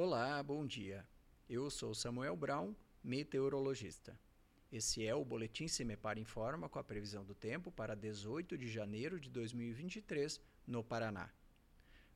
Olá, bom dia. Eu sou Samuel Brown, meteorologista. Esse é o Boletim Semepar Informa com a previsão do tempo para 18 de janeiro de 2023 no Paraná.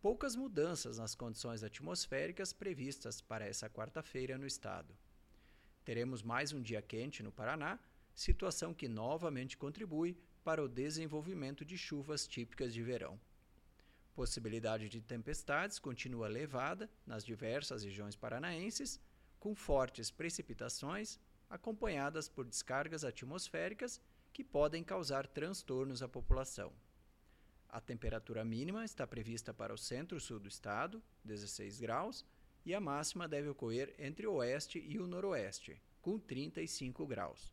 Poucas mudanças nas condições atmosféricas previstas para essa quarta-feira no estado. Teremos mais um dia quente no Paraná, situação que novamente contribui para o desenvolvimento de chuvas típicas de verão. Possibilidade de tempestades continua elevada nas diversas regiões paranaenses, com fortes precipitações acompanhadas por descargas atmosféricas que podem causar transtornos à população. A temperatura mínima está prevista para o centro-sul do estado, 16 graus, e a máxima deve ocorrer entre o oeste e o noroeste, com 35 graus.